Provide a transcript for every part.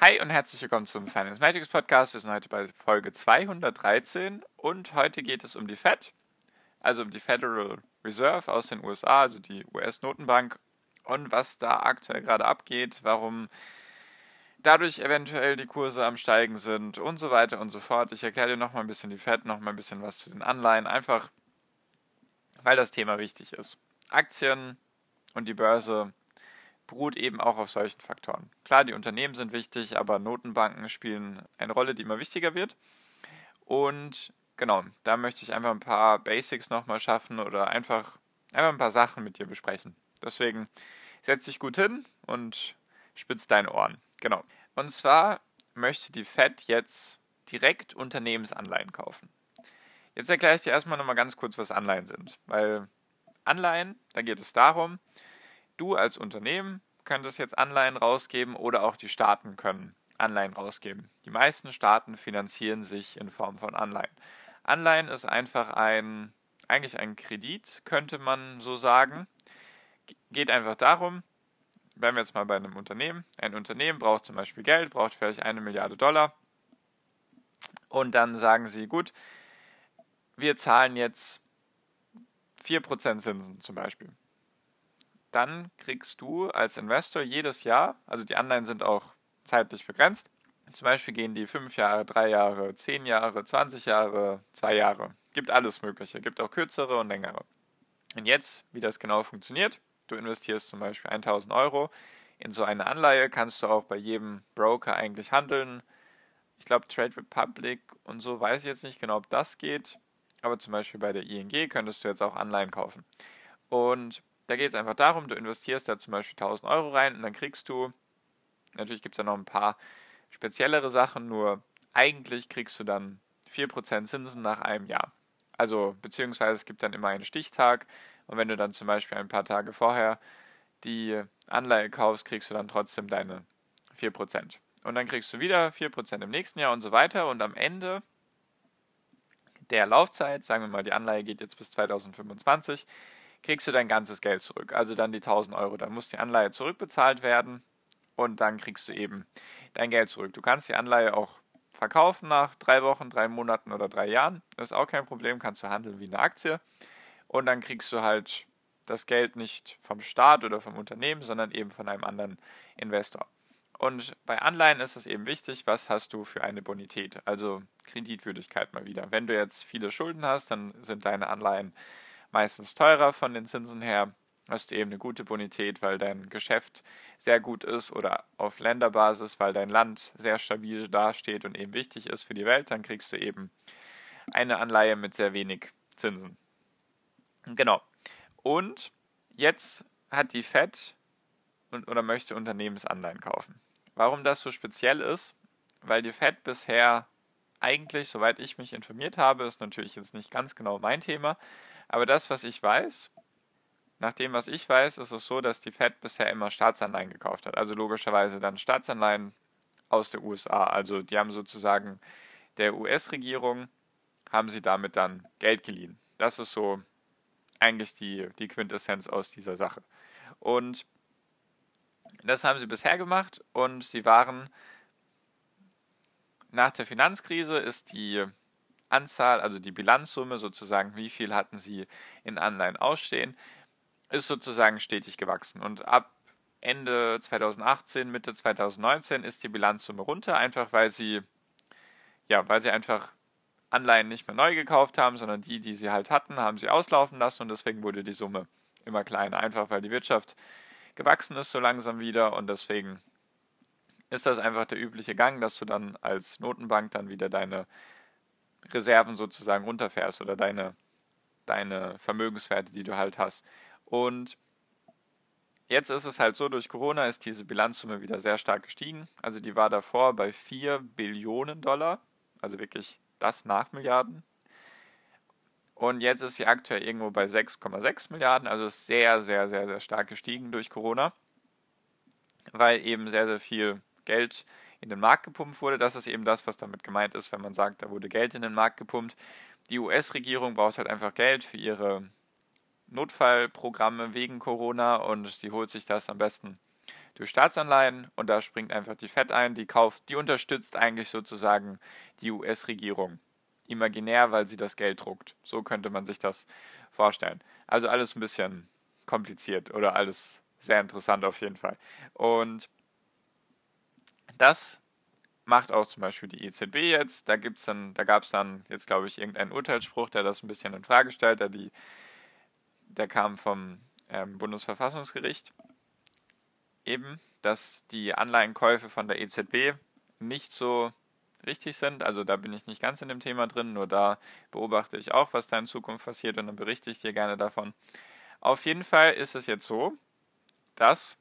Hi und herzlich willkommen zum Finance Magics Podcast. Wir sind heute bei Folge 213 und heute geht es um die Fed, also um die Federal Reserve aus den USA, also die US-Notenbank und was da aktuell gerade abgeht, warum dadurch eventuell die Kurse am Steigen sind und so weiter und so fort. Ich erkläre dir nochmal ein bisschen die Fed, nochmal ein bisschen was zu den Anleihen, einfach weil das Thema wichtig ist. Aktien und die Börse beruht eben auch auf solchen Faktoren. Klar, die Unternehmen sind wichtig, aber Notenbanken spielen eine Rolle, die immer wichtiger wird. Und genau, da möchte ich einfach ein paar Basics nochmal schaffen oder einfach, einfach ein paar Sachen mit dir besprechen. Deswegen setz dich gut hin und spitz deine Ohren. Genau. Und zwar möchte die Fed jetzt direkt Unternehmensanleihen kaufen. Jetzt erkläre ich dir erstmal nochmal ganz kurz, was Anleihen sind. Weil Anleihen, da geht es darum, du als Unternehmen könntest jetzt Anleihen rausgeben oder auch die Staaten können Anleihen rausgeben. Die meisten Staaten finanzieren sich in Form von Anleihen. Anleihen ist einfach ein, eigentlich ein Kredit, könnte man so sagen. Geht einfach darum, bleiben wir jetzt mal bei einem Unternehmen. Ein Unternehmen braucht zum Beispiel Geld, braucht vielleicht eine Milliarde Dollar. Und dann sagen sie, gut, wir zahlen jetzt 4% Zinsen zum Beispiel dann kriegst du als Investor jedes Jahr, also die Anleihen sind auch zeitlich begrenzt, zum Beispiel gehen die 5 Jahre, 3 Jahre, 10 Jahre, 20 Jahre, 2 Jahre. Gibt alles Mögliche, gibt auch kürzere und längere. Und jetzt, wie das genau funktioniert, du investierst zum Beispiel 1000 Euro in so eine Anleihe, kannst du auch bei jedem Broker eigentlich handeln. Ich glaube, Trade Republic und so weiß ich jetzt nicht genau, ob das geht, aber zum Beispiel bei der ING könntest du jetzt auch Anleihen kaufen. Und da geht es einfach darum, du investierst da zum Beispiel 1000 Euro rein und dann kriegst du, natürlich gibt es da noch ein paar speziellere Sachen, nur eigentlich kriegst du dann 4% Zinsen nach einem Jahr. Also beziehungsweise es gibt dann immer einen Stichtag und wenn du dann zum Beispiel ein paar Tage vorher die Anleihe kaufst, kriegst du dann trotzdem deine 4%. Und dann kriegst du wieder 4% im nächsten Jahr und so weiter und am Ende der Laufzeit, sagen wir mal, die Anleihe geht jetzt bis 2025, kriegst du dein ganzes Geld zurück. Also dann die 1000 Euro. Dann muss die Anleihe zurückbezahlt werden und dann kriegst du eben dein Geld zurück. Du kannst die Anleihe auch verkaufen nach drei Wochen, drei Monaten oder drei Jahren. Das ist auch kein Problem, kannst du handeln wie eine Aktie. Und dann kriegst du halt das Geld nicht vom Staat oder vom Unternehmen, sondern eben von einem anderen Investor. Und bei Anleihen ist es eben wichtig, was hast du für eine Bonität, also Kreditwürdigkeit mal wieder. Wenn du jetzt viele Schulden hast, dann sind deine Anleihen meistens teurer von den Zinsen her. Hast du eben eine gute Bonität, weil dein Geschäft sehr gut ist oder auf Länderbasis, weil dein Land sehr stabil dasteht und eben wichtig ist für die Welt, dann kriegst du eben eine Anleihe mit sehr wenig Zinsen. Genau. Und jetzt hat die Fed und, oder möchte Unternehmensanleihen kaufen. Warum das so speziell ist? Weil die Fed bisher eigentlich, soweit ich mich informiert habe, ist natürlich jetzt nicht ganz genau mein Thema, aber das, was ich weiß, nach dem, was ich weiß, ist es so, dass die Fed bisher immer Staatsanleihen gekauft hat. Also logischerweise dann Staatsanleihen aus der USA. Also die haben sozusagen der US-Regierung, haben sie damit dann Geld geliehen. Das ist so eigentlich die, die Quintessenz aus dieser Sache. Und das haben sie bisher gemacht und sie waren nach der Finanzkrise ist die Anzahl, also die Bilanzsumme sozusagen, wie viel hatten sie in Anleihen ausstehen, ist sozusagen stetig gewachsen. Und ab Ende 2018, Mitte 2019 ist die Bilanzsumme runter, einfach weil sie, ja, weil sie einfach Anleihen nicht mehr neu gekauft haben, sondern die, die sie halt hatten, haben sie auslaufen lassen und deswegen wurde die Summe immer kleiner, einfach weil die Wirtschaft gewachsen ist so langsam wieder und deswegen ist das einfach der übliche Gang, dass du dann als Notenbank dann wieder deine Reserven sozusagen runterfährst oder deine, deine Vermögenswerte, die du halt hast. Und jetzt ist es halt so, durch Corona ist diese Bilanzsumme wieder sehr stark gestiegen. Also die war davor bei 4 Billionen Dollar, also wirklich das nach Milliarden. Und jetzt ist sie aktuell irgendwo bei 6,6 Milliarden, also ist sehr, sehr, sehr, sehr stark gestiegen durch Corona, weil eben sehr, sehr viel Geld in den Markt gepumpt wurde. Das ist eben das, was damit gemeint ist, wenn man sagt, da wurde Geld in den Markt gepumpt. Die US-Regierung braucht halt einfach Geld für ihre Notfallprogramme wegen Corona und sie holt sich das am besten durch Staatsanleihen und da springt einfach die Fed ein, die kauft, die unterstützt eigentlich sozusagen die US-Regierung. Imaginär, weil sie das Geld druckt. So könnte man sich das vorstellen. Also alles ein bisschen kompliziert oder alles sehr interessant auf jeden Fall. Und das macht auch zum Beispiel die EZB jetzt. Da dann, da gab es dann jetzt, glaube ich, irgendeinen Urteilsspruch, der das ein bisschen in Frage stellt, der die, der kam vom ähm, Bundesverfassungsgericht eben, dass die Anleihenkäufe von der EZB nicht so richtig sind. Also da bin ich nicht ganz in dem Thema drin, nur da beobachte ich auch, was da in Zukunft passiert und dann berichte ich dir gerne davon. Auf jeden Fall ist es jetzt so, dass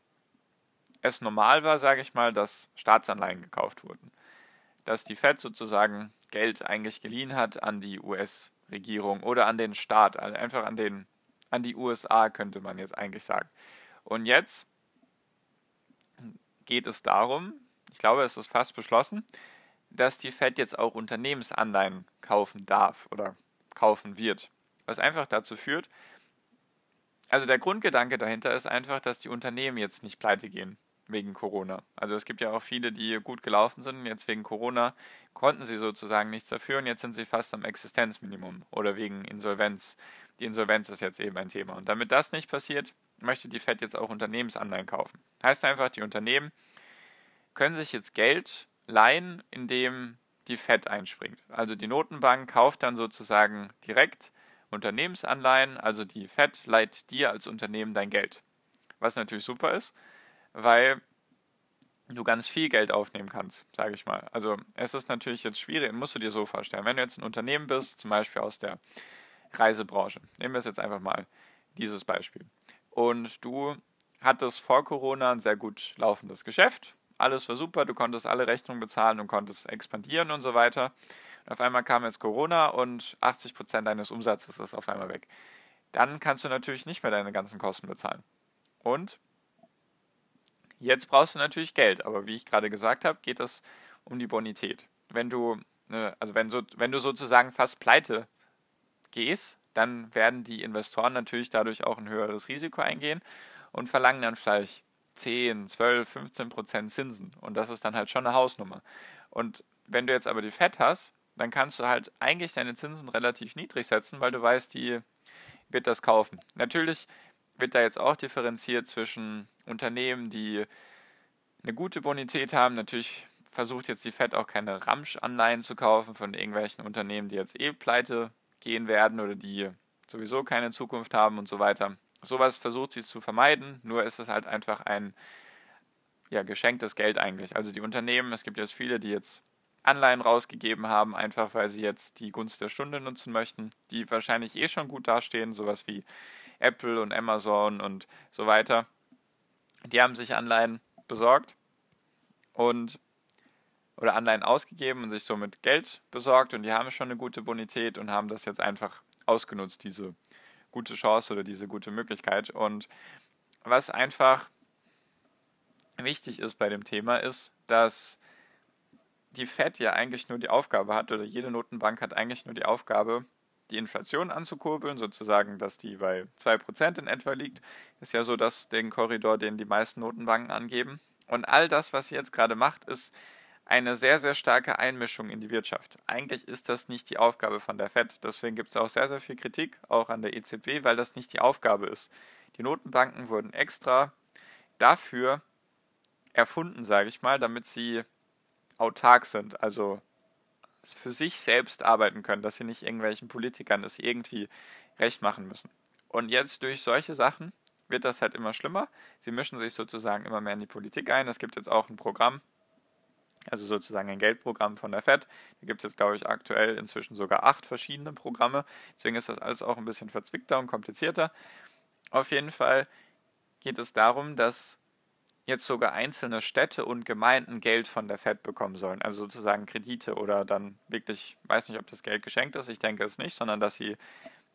es normal war, sage ich mal, dass Staatsanleihen gekauft wurden. Dass die Fed sozusagen Geld eigentlich geliehen hat an die US-Regierung oder an den Staat, also einfach an, den, an die USA, könnte man jetzt eigentlich sagen. Und jetzt geht es darum, ich glaube, es ist fast beschlossen, dass die Fed jetzt auch Unternehmensanleihen kaufen darf oder kaufen wird. Was einfach dazu führt, also der Grundgedanke dahinter ist einfach, dass die Unternehmen jetzt nicht pleite gehen wegen Corona. Also es gibt ja auch viele, die gut gelaufen sind. Jetzt wegen Corona konnten sie sozusagen nichts dafür und jetzt sind sie fast am Existenzminimum oder wegen Insolvenz. Die Insolvenz ist jetzt eben ein Thema. Und damit das nicht passiert, möchte die Fed jetzt auch Unternehmensanleihen kaufen. Heißt einfach, die Unternehmen können sich jetzt Geld leihen, indem die Fed einspringt. Also die Notenbank kauft dann sozusagen direkt Unternehmensanleihen, also die Fed leiht dir als Unternehmen dein Geld. Was natürlich super ist, weil du ganz viel Geld aufnehmen kannst, sage ich mal. Also es ist natürlich jetzt schwierig, musst du dir so vorstellen, wenn du jetzt ein Unternehmen bist, zum Beispiel aus der Reisebranche, nehmen wir es jetzt einfach mal dieses Beispiel, und du hattest vor Corona ein sehr gut laufendes Geschäft, alles war super, du konntest alle Rechnungen bezahlen und konntest expandieren und so weiter. Und auf einmal kam jetzt Corona und 80% deines Umsatzes ist auf einmal weg. Dann kannst du natürlich nicht mehr deine ganzen Kosten bezahlen. Und jetzt brauchst du natürlich Geld, aber wie ich gerade gesagt habe, geht es um die Bonität. Wenn du, ne, also wenn, so, wenn du sozusagen fast pleite gehst, dann werden die Investoren natürlich dadurch auch ein höheres Risiko eingehen und verlangen dann vielleicht 10, 12, 15 Prozent Zinsen. Und das ist dann halt schon eine Hausnummer. Und wenn du jetzt aber die FED hast, dann kannst du halt eigentlich deine Zinsen relativ niedrig setzen, weil du weißt, die wird das kaufen. Natürlich wird da jetzt auch differenziert zwischen Unternehmen, die eine gute Bonität haben. Natürlich versucht jetzt die FED auch keine Ramsch-Anleihen zu kaufen von irgendwelchen Unternehmen, die jetzt eh pleite gehen werden oder die sowieso keine Zukunft haben und so weiter. Sowas versucht sie zu vermeiden, nur ist es halt einfach ein ja, geschenktes Geld eigentlich. Also die Unternehmen, es gibt jetzt viele, die jetzt Anleihen rausgegeben haben, einfach weil sie jetzt die Gunst der Stunde nutzen möchten, die wahrscheinlich eh schon gut dastehen, sowas wie Apple und Amazon und so weiter. Die haben sich Anleihen besorgt und oder Anleihen ausgegeben und sich somit Geld besorgt und die haben schon eine gute Bonität und haben das jetzt einfach ausgenutzt, diese gute Chance oder diese gute Möglichkeit. Und was einfach wichtig ist bei dem Thema ist, dass die Fed ja eigentlich nur die Aufgabe hat, oder jede Notenbank hat eigentlich nur die Aufgabe, die Inflation anzukurbeln, sozusagen, dass die bei 2% in etwa liegt. Ist ja so dass den Korridor, den die meisten Notenbanken angeben. Und all das, was sie jetzt gerade macht, ist eine sehr, sehr starke Einmischung in die Wirtschaft. Eigentlich ist das nicht die Aufgabe von der Fed. Deswegen gibt es auch sehr, sehr viel Kritik, auch an der EZB, weil das nicht die Aufgabe ist. Die Notenbanken wurden extra dafür erfunden, sage ich mal, damit sie autark sind, also für sich selbst arbeiten können, dass sie nicht irgendwelchen Politikern das irgendwie recht machen müssen. Und jetzt durch solche Sachen wird das halt immer schlimmer. Sie mischen sich sozusagen immer mehr in die Politik ein. Es gibt jetzt auch ein Programm, also sozusagen ein Geldprogramm von der Fed. Da gibt es jetzt, glaube ich, aktuell inzwischen sogar acht verschiedene Programme. Deswegen ist das alles auch ein bisschen verzwickter und komplizierter. Auf jeden Fall geht es darum, dass jetzt sogar einzelne Städte und Gemeinden Geld von der Fed bekommen sollen, also sozusagen Kredite oder dann wirklich, weiß nicht, ob das Geld geschenkt ist, ich denke es nicht, sondern dass sie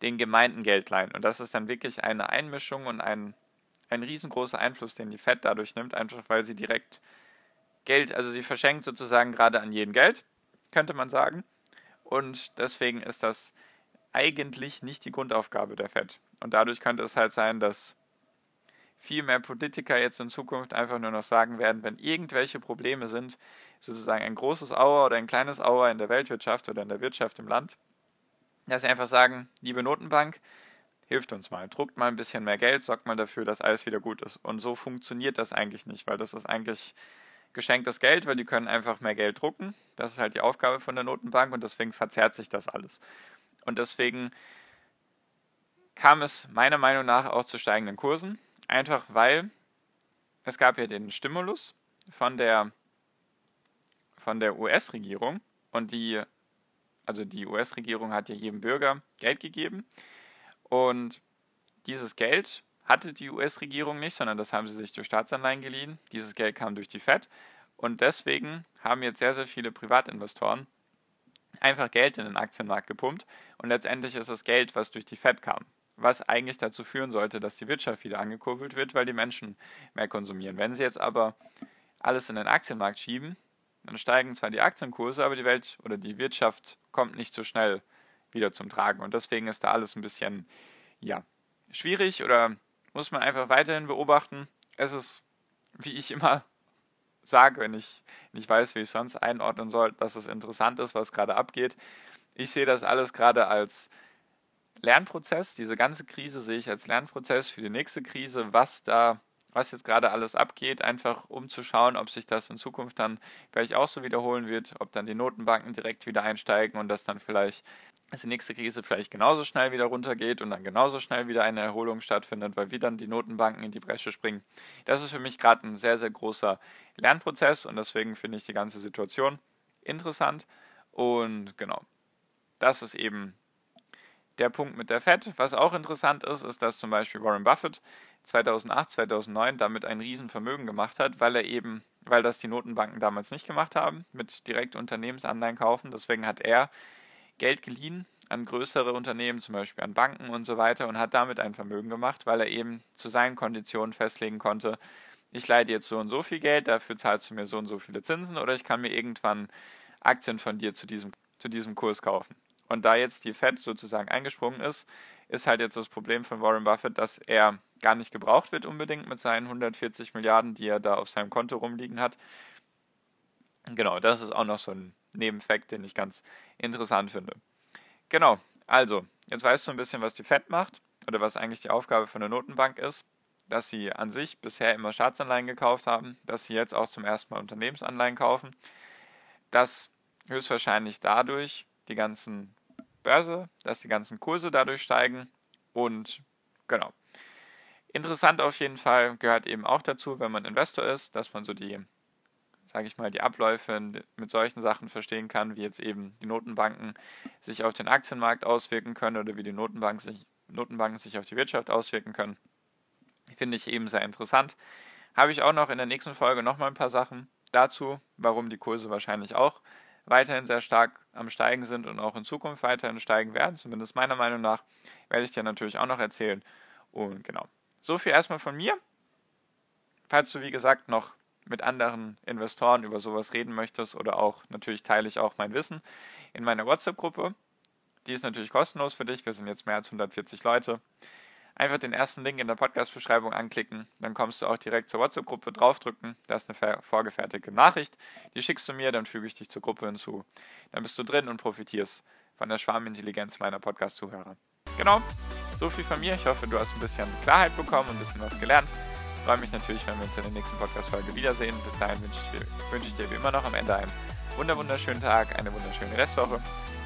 den Gemeinden Geld leihen. Und das ist dann wirklich eine Einmischung und ein, ein riesengroßer Einfluss, den die Fed dadurch nimmt, einfach weil sie direkt Geld, also sie verschenkt sozusagen gerade an jeden Geld, könnte man sagen. Und deswegen ist das eigentlich nicht die Grundaufgabe der Fed. Und dadurch könnte es halt sein, dass viel mehr Politiker jetzt in Zukunft einfach nur noch sagen werden, wenn irgendwelche Probleme sind, sozusagen ein großes Auer oder ein kleines Auer in der Weltwirtschaft oder in der Wirtschaft im Land, dass sie einfach sagen, liebe Notenbank, hilft uns mal, druckt mal ein bisschen mehr Geld, sorgt mal dafür, dass alles wieder gut ist. Und so funktioniert das eigentlich nicht, weil das ist eigentlich geschenktes Geld, weil die können einfach mehr Geld drucken. Das ist halt die Aufgabe von der Notenbank und deswegen verzerrt sich das alles. Und deswegen kam es meiner Meinung nach auch zu steigenden Kursen. Einfach weil es gab ja den Stimulus von der, von der US-Regierung und die, also die US-Regierung hat ja jedem Bürger Geld gegeben und dieses Geld hatte die US-Regierung nicht, sondern das haben sie sich durch Staatsanleihen geliehen. Dieses Geld kam durch die Fed und deswegen haben jetzt sehr, sehr viele Privatinvestoren einfach Geld in den Aktienmarkt gepumpt und letztendlich ist das Geld, was durch die Fed kam was eigentlich dazu führen sollte, dass die Wirtschaft wieder angekurbelt wird, weil die Menschen mehr konsumieren. Wenn sie jetzt aber alles in den Aktienmarkt schieben, dann steigen zwar die Aktienkurse, aber die Welt oder die Wirtschaft kommt nicht so schnell wieder zum Tragen. Und deswegen ist da alles ein bisschen, ja, schwierig oder muss man einfach weiterhin beobachten. Es ist, wie ich immer sage, wenn ich nicht weiß, wie ich sonst einordnen soll, dass es interessant ist, was gerade abgeht. Ich sehe das alles gerade als Lernprozess. Diese ganze Krise sehe ich als Lernprozess für die nächste Krise, was da, was jetzt gerade alles abgeht, einfach um zu schauen, ob sich das in Zukunft dann vielleicht auch so wiederholen wird, ob dann die Notenbanken direkt wieder einsteigen und dass dann vielleicht dass die nächste Krise vielleicht genauso schnell wieder runtergeht und dann genauso schnell wieder eine Erholung stattfindet, weil wieder die Notenbanken in die Bresche springen. Das ist für mich gerade ein sehr, sehr großer Lernprozess und deswegen finde ich die ganze Situation interessant. Und genau, das ist eben der Punkt mit der Fed. Was auch interessant ist, ist, dass zum Beispiel Warren Buffett 2008, 2009 damit ein Riesenvermögen gemacht hat, weil er eben, weil das die Notenbanken damals nicht gemacht haben, mit direkt Unternehmensanleihen kaufen. Deswegen hat er Geld geliehen an größere Unternehmen, zum Beispiel an Banken und so weiter, und hat damit ein Vermögen gemacht, weil er eben zu seinen Konditionen festlegen konnte, ich leide jetzt so und so viel Geld, dafür zahlst du mir so und so viele Zinsen, oder ich kann mir irgendwann Aktien von dir zu diesem, zu diesem Kurs kaufen. Und da jetzt die Fed sozusagen eingesprungen ist, ist halt jetzt das Problem von Warren Buffett, dass er gar nicht gebraucht wird unbedingt mit seinen 140 Milliarden, die er da auf seinem Konto rumliegen hat. Genau, das ist auch noch so ein Nebenfakt, den ich ganz interessant finde. Genau, also, jetzt weißt du ein bisschen, was die Fed macht oder was eigentlich die Aufgabe von der Notenbank ist, dass sie an sich bisher immer Staatsanleihen gekauft haben, dass sie jetzt auch zum ersten Mal Unternehmensanleihen kaufen, dass höchstwahrscheinlich dadurch die ganzen Börse, dass die ganzen Kurse dadurch steigen und genau. Interessant auf jeden Fall gehört eben auch dazu, wenn man Investor ist, dass man so die, sage ich mal, die Abläufe mit solchen Sachen verstehen kann, wie jetzt eben die Notenbanken sich auf den Aktienmarkt auswirken können oder wie die Notenbanken sich, Notenbanken sich auf die Wirtschaft auswirken können. Finde ich eben sehr interessant. Habe ich auch noch in der nächsten Folge nochmal ein paar Sachen dazu, warum die Kurse wahrscheinlich auch weiterhin sehr stark am Steigen sind und auch in Zukunft weiterhin steigen werden, zumindest meiner Meinung nach, werde ich dir natürlich auch noch erzählen. Und genau. So viel erstmal von mir. Falls du, wie gesagt, noch mit anderen Investoren über sowas reden möchtest oder auch natürlich teile ich auch mein Wissen in meiner WhatsApp-Gruppe. Die ist natürlich kostenlos für dich. Wir sind jetzt mehr als 140 Leute. Einfach den ersten Link in der Podcast-Beschreibung anklicken, dann kommst du auch direkt zur WhatsApp-Gruppe draufdrücken. Da ist eine vorgefertigte Nachricht. Die schickst du mir, dann füge ich dich zur Gruppe hinzu. Dann bist du drin und profitierst von der Schwarmintelligenz meiner Podcast-Zuhörer. Genau, so viel von mir. Ich hoffe, du hast ein bisschen Klarheit bekommen und ein bisschen was gelernt. Ich freue mich natürlich, wenn wir uns in der nächsten Podcast-Folge wiedersehen. Bis dahin wünsche ich, dir, wünsche ich dir wie immer noch am Ende einen wunderschönen Tag, eine wunderschöne Restwoche.